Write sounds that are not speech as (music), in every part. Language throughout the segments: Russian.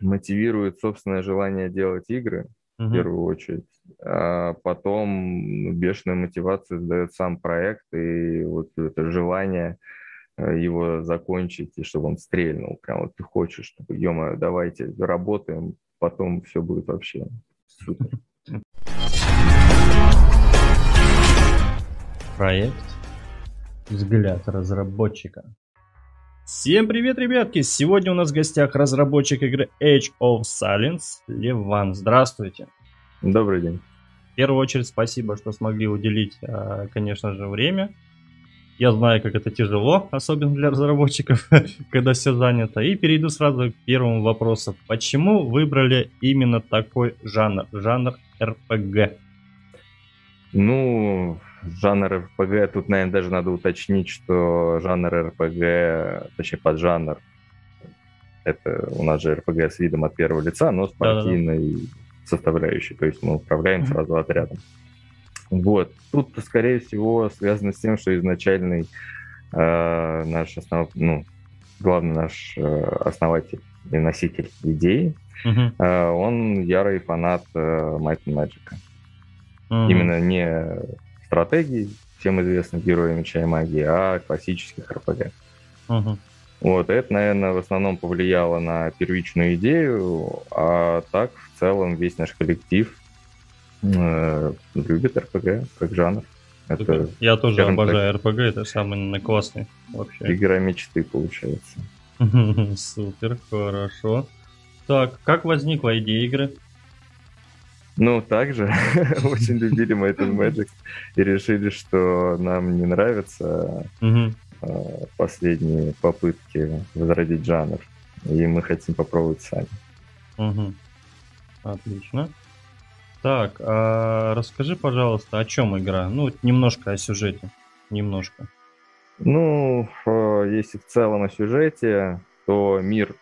мотивирует собственное желание делать игры, uh-huh. в первую очередь. А потом ну, бешеную мотивацию дает сам проект и вот это желание э, его закончить, и чтобы он стрельнул. Прям вот ты хочешь, чтобы, ё давайте работаем, потом все будет вообще супер. Проект «Взгляд разработчика». Всем привет, ребятки! Сегодня у нас в гостях разработчик игры Age of Silence, Леван. Здравствуйте. Добрый день. В первую очередь спасибо, что смогли уделить, а, конечно же, время. Я знаю, как это тяжело, особенно для разработчиков, (laughs) когда все занято. И перейду сразу к первому вопросу. Почему выбрали именно такой жанр, жанр RPG? Ну, жанр РПГ, тут, наверное, даже надо уточнить, что жанр РПГ, точнее, поджанр, это у нас же РПГ с видом от первого лица, но с партийной Да-да-да. составляющей, то есть мы управляем сразу отрядом. Вот. Тут, скорее всего, связано с тем, что изначальный э, наш основ... ну, главный наш э, основатель и носитель идеи, uh-huh. э, он ярый фанат э, Might and Magic. Uh-huh. Именно не стратегий, всем известных героев меча и магии, а классических РПГ. Угу. Вот, это, наверное, в основном повлияло на первичную идею, а так, в целом, весь наш коллектив э, любит РПГ как жанр. Это, Я тоже обожаю так, РПГ, это самый классный вообще. Игра мечты, получается. (laughs) Супер, хорошо. Так, как возникла идея игры? Ну, также (laughs) очень любили мы этот Magic и решили, что нам не нравятся а, последние попытки возродить жанр, и мы хотим попробовать сами. Отлично. Так, а расскажи, пожалуйста, о чем игра? Ну, немножко о сюжете. Немножко. Ну, если в целом о сюжете, то мир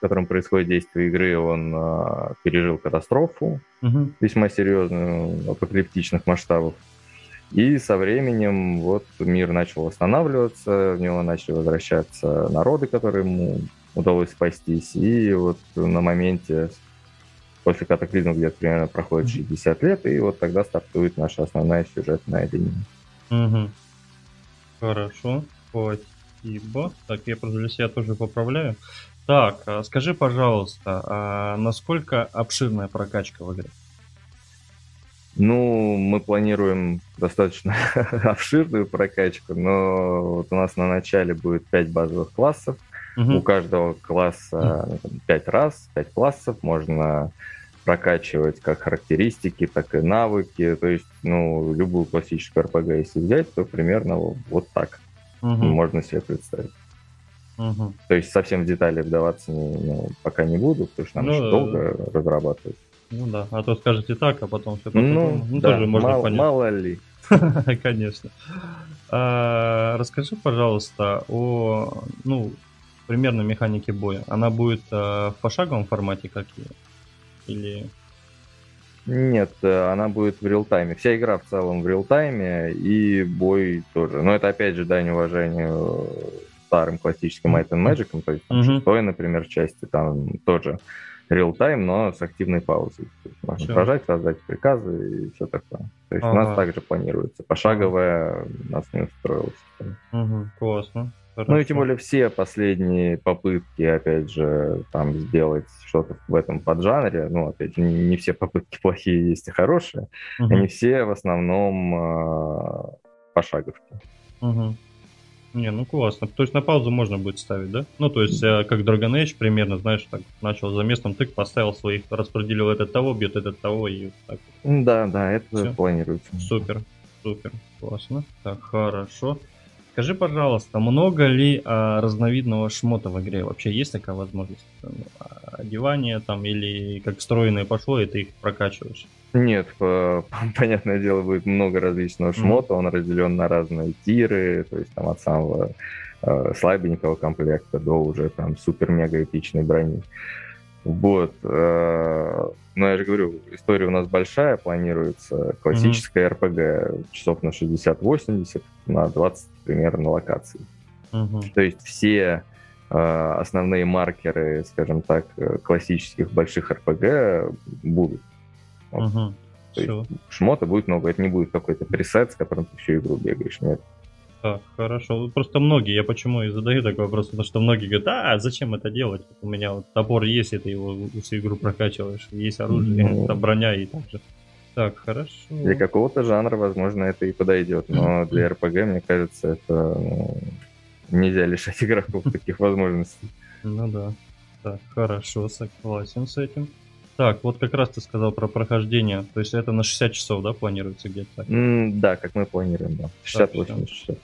в котором происходит действие игры, он а, пережил катастрофу угу. весьма серьезную, апокалиптичных масштабов. И со временем вот мир начал восстанавливаться, в него начали возвращаться народы, которые ему удалось спастись. И вот на моменте после катаклизма где-то примерно проходит 60 лет, и вот тогда стартует наша основная сюжетная линия. Угу. Хорошо, спасибо. Так, я просто для себя тоже поправляю. Так, а скажи, пожалуйста, а насколько обширная прокачка в игре? Ну, мы планируем достаточно (laughs) обширную прокачку, но вот у нас на начале будет 5 базовых классов. Угу. У каждого класса 5 раз, 5 классов. Можно прокачивать как характеристики, так и навыки. То есть, ну, любую классическую RPG, если взять, то примерно вот так угу. можно себе представить. Угу. То есть совсем в детали вдаваться ну, пока не буду, потому что нам ну, еще долго разрабатывать. Ну да, а то скажете так, а потом все ну, ну, да, тоже можно мало, понять. Мало ли. (laughs) Конечно. А, расскажи, пожалуйста, о ну, примерно механике боя. Она будет а, в пошаговом формате как или нет, э, она будет в реал-тайме. Вся игра в целом в реал-тайме, и бой тоже. Но это, опять же, дань уважению старым классическим Might and Magic, то есть там, mm-hmm. шестой, например, части, там тоже real-time, но с активной паузой. То есть можно все. нажать, создать приказы и все такое. То есть ага. у нас также планируется. Пошаговая нас не устроилась. Угу, классно. Хорошо. Ну и тем более все последние попытки, опять же, там сделать что-то в этом поджанре, ну, опять же, не, не все попытки (laughs) плохие есть и хорошие, угу. они все в основном э, пошаговки. Угу. Не, ну классно. То есть на паузу можно будет ставить, да? Ну, то есть, э, как Dragon Age примерно, знаешь, так, начал за местом тык, поставил своих, распределил этот того, бьет этот того и так. Да, да, это Все. планируется. Супер, супер, классно. Так, хорошо. Скажи, пожалуйста, много ли а, разновидного шмота в игре? Вообще есть такая возможность? Ну, одевание там или как встроенное пошло, и ты их прокачиваешь? Нет, (laughs) понятное дело, будет много различного шмота, mm-hmm. он разделен на разные тиры, то есть там от самого э, слабенького комплекта до уже там супер-мега эпичной брони. Вот. Э, но я же говорю, история у нас большая, планируется классическая mm-hmm. RPG часов на 60-80, на 20 примерно локаций. Mm-hmm. То есть все э, основные маркеры, скажем так, классических больших РПГ будут. Угу. То есть шмота будет много, это не будет какой-то пресет, с которым ты всю игру бегаешь, нет. Так, хорошо. Просто многие, я почему и задаю такой вопрос, потому что многие говорят, а зачем это делать? У меня вот топор есть, и ты его всю игру прокачиваешь, есть оружие, ну, там броня и так же. Так, хорошо. Для какого-то жанра, возможно, это и подойдет, но для РПГ, мне кажется, это ну, нельзя лишать игроков таких возможностей. Ну да. Так, хорошо, согласен с этим. Так, вот как раз ты сказал про прохождение. То есть это на 60 часов, да, планируется где-то? Mm, да, как мы планируем, да. 60-80 часов.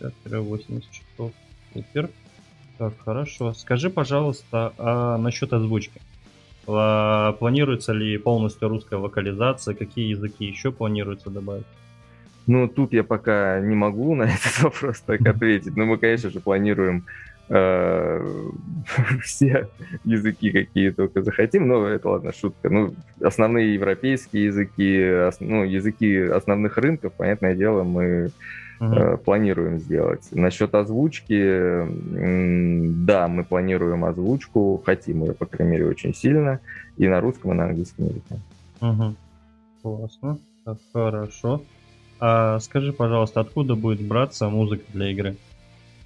60-80 часов. Супер. Так, хорошо. Скажи, пожалуйста, а насчет озвучки. А, планируется ли полностью русская локализация? Какие языки еще планируется добавить? Ну, тут я пока не могу на этот (laughs) вопрос так ответить. Но мы, конечно же, планируем (laughs) все языки, какие только захотим. Но это, ладно, шутка. Ну, основные европейские языки, ну, языки основных рынков, понятное дело, мы uh планируем сделать. Насчет озвучки, да, мы планируем озвучку, хотим ее, по крайней мере, очень сильно, и на русском, и на английском языке. Угу. Классно, хорошо. А скажи, пожалуйста, откуда будет браться музыка для игры?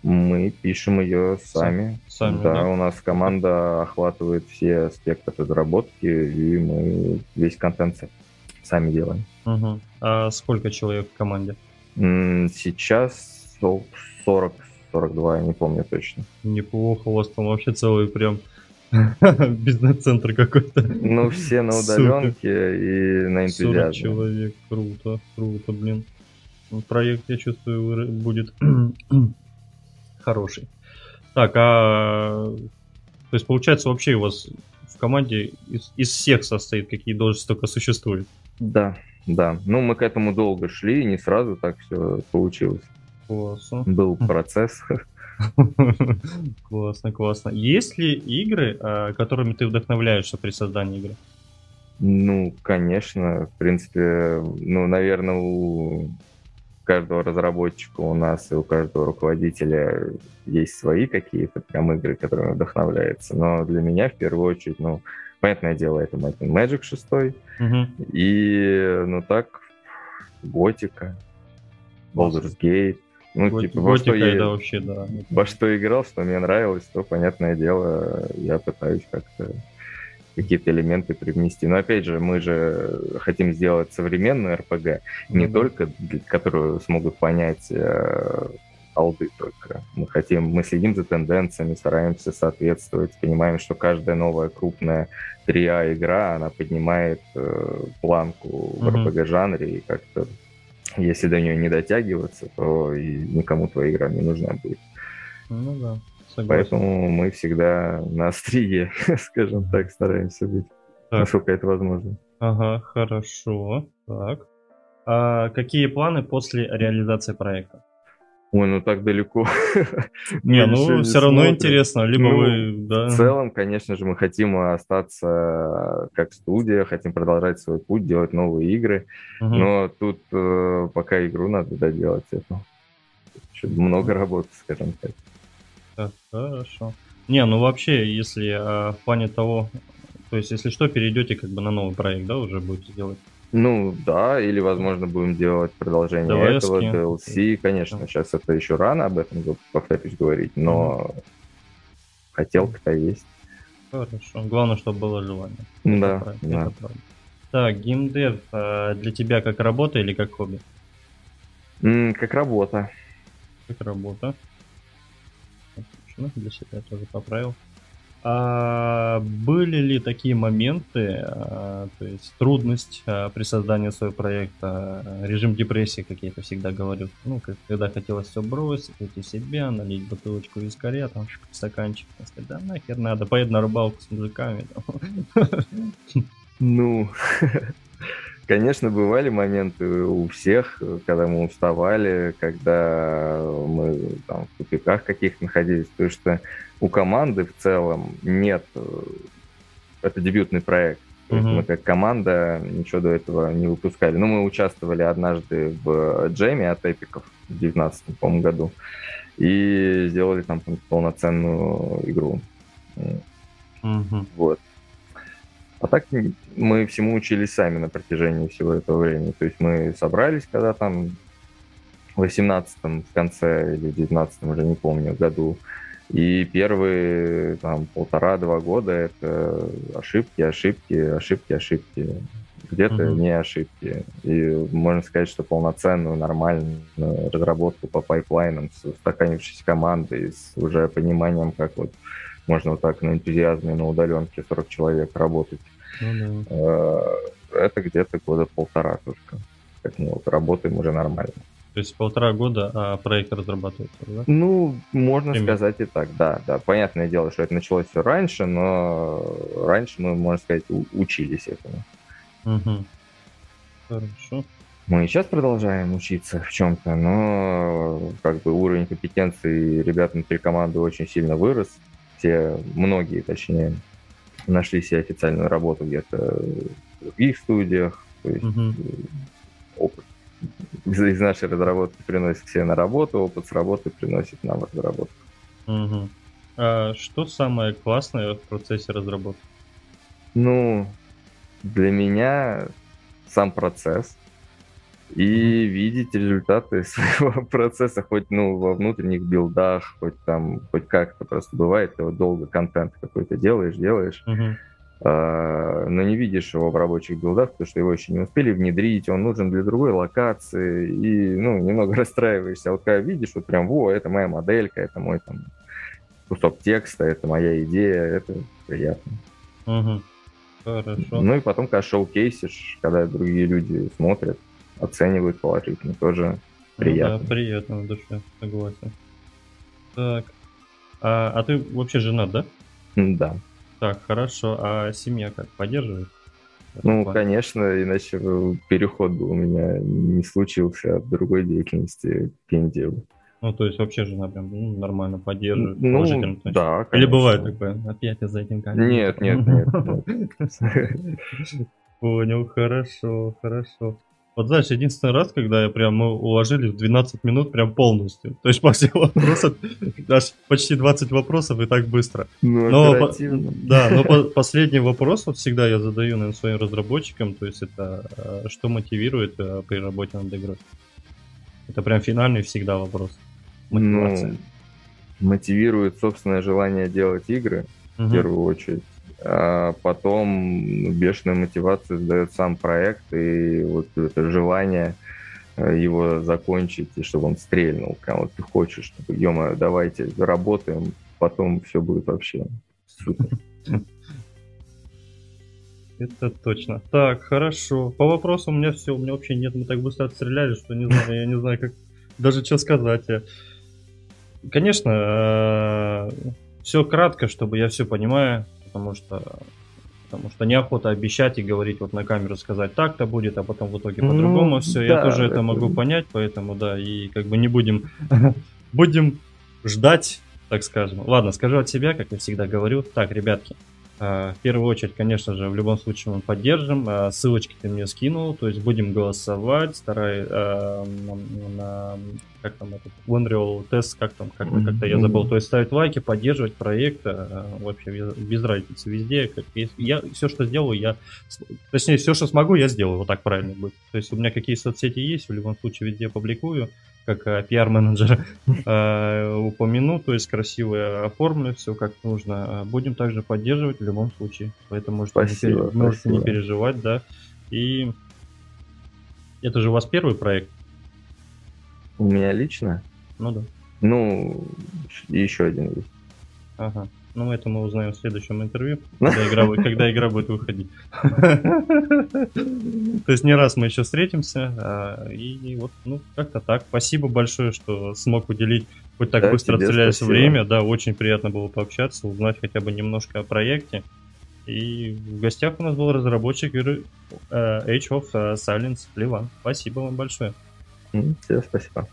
Мы пишем ее сами. Сами, да, да, у нас команда охватывает все аспекты разработки, и мы весь контент сами делаем. Угу. А сколько человек в команде? Сейчас 40, 42, я не помню точно. Неплохо, у вас там вообще целый прям (laughs) бизнес-центр какой-то. Ну, все на удаленке и на энтузиазме. 40 человек, круто, круто, блин. Проект, я чувствую, будет (clears throat) хороший. Так, а... То есть, получается, вообще у вас в команде из, из всех состоит, какие должности только существуют? Да, да, ну мы к этому долго шли, не сразу так все получилось. Классно. Был процесс. Классно, классно. Есть ли игры, а, которыми ты вдохновляешься при создании игры? Ну, конечно, в принципе, ну, наверное, у каждого разработчика у нас и у каждого руководителя есть свои какие-то прям игры, которыми вдохновляется. Но для меня в первую очередь, ну, понятное дело, это Magic 6. Угу. И, ну так, Готика, Baldur's Gate. Ну, Гот... типа, во что, я, вообще, да. во что играл, что мне нравилось, то, понятное дело, я пытаюсь как-то какие-то элементы привнести. Но опять же, мы же хотим сделать современную не mm-hmm. только которую смогут понять э, алды только. Мы хотим, мы следим за тенденциями, стараемся соответствовать, понимаем, что каждая новая крупная 3А игра, она поднимает э, планку в mm-hmm. RPG-жанре, и как-то если до нее не дотягиваться, то и никому твоя игра не нужна будет. Ну да, согласен. Поэтому мы всегда на острие, (laughs) скажем так, стараемся быть, так. насколько это возможно. Ага, хорошо. Так. А какие планы после реализации проекта? Ой, ну так далеко. (laughs) Не, ну все равно интересно, либо ну, вы, да. В целом, конечно же, мы хотим остаться как студия, хотим продолжать свой путь, делать новые игры, но тут э, пока игру надо доделать это. Еще много работы, скажем так. Так, хорошо. Не, ну вообще, если а, в плане того, то есть, если что, перейдете как бы на новый проект, да, уже будете делать? Ну да, или, возможно, будем делать продолжение DLS этого, DLC. Конечно, да. сейчас это еще рано об этом, повторюсь, говорить, но mm хотелка-то есть. Хорошо. Главное, чтобы было желание. Да, это да. Это правда. Так, геймдев а для тебя как работа или как хобби? Как работа. Как работа. Отлично, для себя тоже поправил. А были ли такие моменты, а, то есть трудность а, при создании своего проекта, режим депрессии, как я это всегда говорю, ну, когда хотелось все бросить, уйти себя, налить бутылочку вискаря, там, стаканчик, сказать, да нахер надо, поеду на рыбалку с мужиками. Ну, (laughs) Конечно, бывали моменты у всех, когда мы уставали, когда мы там, в тупиках каких-то находились, потому что у команды в целом нет... Э, это дебютный проект. Есть мы как команда ничего до этого не выпускали. Ну, мы участвовали однажды в джеме от эпиков в 2019 году. и сделали там полноценную игру. Мгм. Вот. А так мы всему учились сами на протяжении всего этого времени. То есть мы собрались, когда там в 18 в конце или в 19 уже не помню, году. И первые там полтора-два года это ошибки, ошибки, ошибки, ошибки. Где-то Мгм. не ошибки. И можно сказать, что полноценную, нормальную разработку по пайплайнам с устаканившейся командой, с уже пониманием, как вот можно вот так на энтузиазме, на удаленке 40 человек работать. Ну да. Э, Это где-то года полтора только. Как мы вот работаем уже нормально. То есть полтора года, а проект разрабатывается, да? Ну, можно Примерно. сказать и так, да, да. Понятное дело, что это началось все раньше, но раньше мы, можно сказать, учились этому. Мгм. Хорошо. Мы и сейчас продолжаем учиться в чем-то, но как бы уровень компетенции ребят внутри команды очень сильно вырос. Все, многие, точнее, нашли себе официальную работу где-то в других студиях. То есть Мгм. опыт из, из нашей разработки приносит себе на работу, опыт с работы приносит нам разработку. Мгм. А что самое классное в процессе разработки? Ну, для меня сам процесс и видеть результаты (laughs) своего процесса хоть ну во внутренних билдах, хоть там, хоть как-то просто бывает, ты вот долго контент какой-то делаешь, делаешь, Мгм. а, но не видишь его в рабочих билдах, потому что его еще не успели внедрить, он нужен для другой локации, и, ну, немного (laughs) расстраиваешься. А вот когда видишь, вот прям, во, это моя моделька, это мой там кусок текста, это моя идея, это приятно. Мгм. Хорошо. Ну и потом, когда шоу-кейсишь, когда другие люди смотрят, оценивают положительно, тоже Ну приятно. да, приятно в душе, согласен. Так. А, а ты вообще женат, да? Да. Так, хорошо. А семья как, поддерживает? Ну, Ладно. конечно, иначе переход бы у меня не случился от другой деятельности к инди. Ну, то есть вообще жена прям ну, нормально поддерживает, Ну, положительно да, Или конечно. бывает такое, опять я за этим камерой. Нет, нет, нет, (laughs) Понял, хорошо, хорошо. Вот знаешь, единственный раз, когда я прям, мы уложили в 12 минут прям полностью. То есть (laughs) по всем вопросам, аж почти 20 вопросов и так быстро. Ну, Но, по- да, но по- последний вопрос вот всегда я задаю, наверное, своим разработчикам, то есть это э, что мотивирует э, при работе над игрой? Это прям финальный всегда вопрос. Мотивация. Ну, мотивирует собственное желание делать игры, в Мгм. первую очередь. А потом ну, бешеную мотивацию сдает сам проект и вот это желание э, его закончить, и чтобы он стрельнул. Вот ты хочешь, чтобы, ё давайте заработаем, потом все будет вообще супер. (laughs) Это точно. Так, хорошо. По вопросу у меня все, у меня вообще нет, мы так быстро отстреляли, что не знаю, я не знаю, как даже что сказать. Конечно, все кратко, чтобы я все понимаю, потому что потому что неохота обещать и говорить вот на камеру сказать так-то будет, а потом в итоге Ну, по-другому все. Я да, тоже это это- могу понять, поэтому да, и как бы не будем (laughs) будем ждать, так скажем. Ладно, скажу от себя, как я всегда говорю. Так, ребятки, В первую очередь, конечно же, в любом случае мы поддержим. А, Ссылочки ты мне скинул, то есть будем голосовать, старай а, на, на- как там этот Unreal тест, как там, как как-то я забыл, то есть ставить лайки, поддерживать проект, а, вообще без, без разницы везде. Как, я все, что сделаю, я, точнее, все, что смогу, я сделаю, вот так правильно будет. То есть у меня какие соцсети есть, в любом случае везде публикую, как а, пиар-менеджер (laughs) э, упомяну, то есть красиво оформлю, все как нужно. А Будем также поддерживать в любом случае, поэтому можете, не, Спасибо, можете не переживать, да. И это же у вас первый проект, У меня лично, ну да. ну, еще один есть. Ага. Ну, это мы узнаем в следующем интервью, (laughs) когда игра, будет- когда игра будет выходить. (laughs) То есть не раз мы еще встретимся. а, И вот, ну, как-то так. Спасибо большое, что смог уделить хоть так быстро спасибо. время. Да, очень приятно было пообщаться, узнать хотя бы немножко о проекте. И в гостях у нас был разработчик игры э, Age of Silence Ливан. Спасибо вам большое. М, Всем спасибо.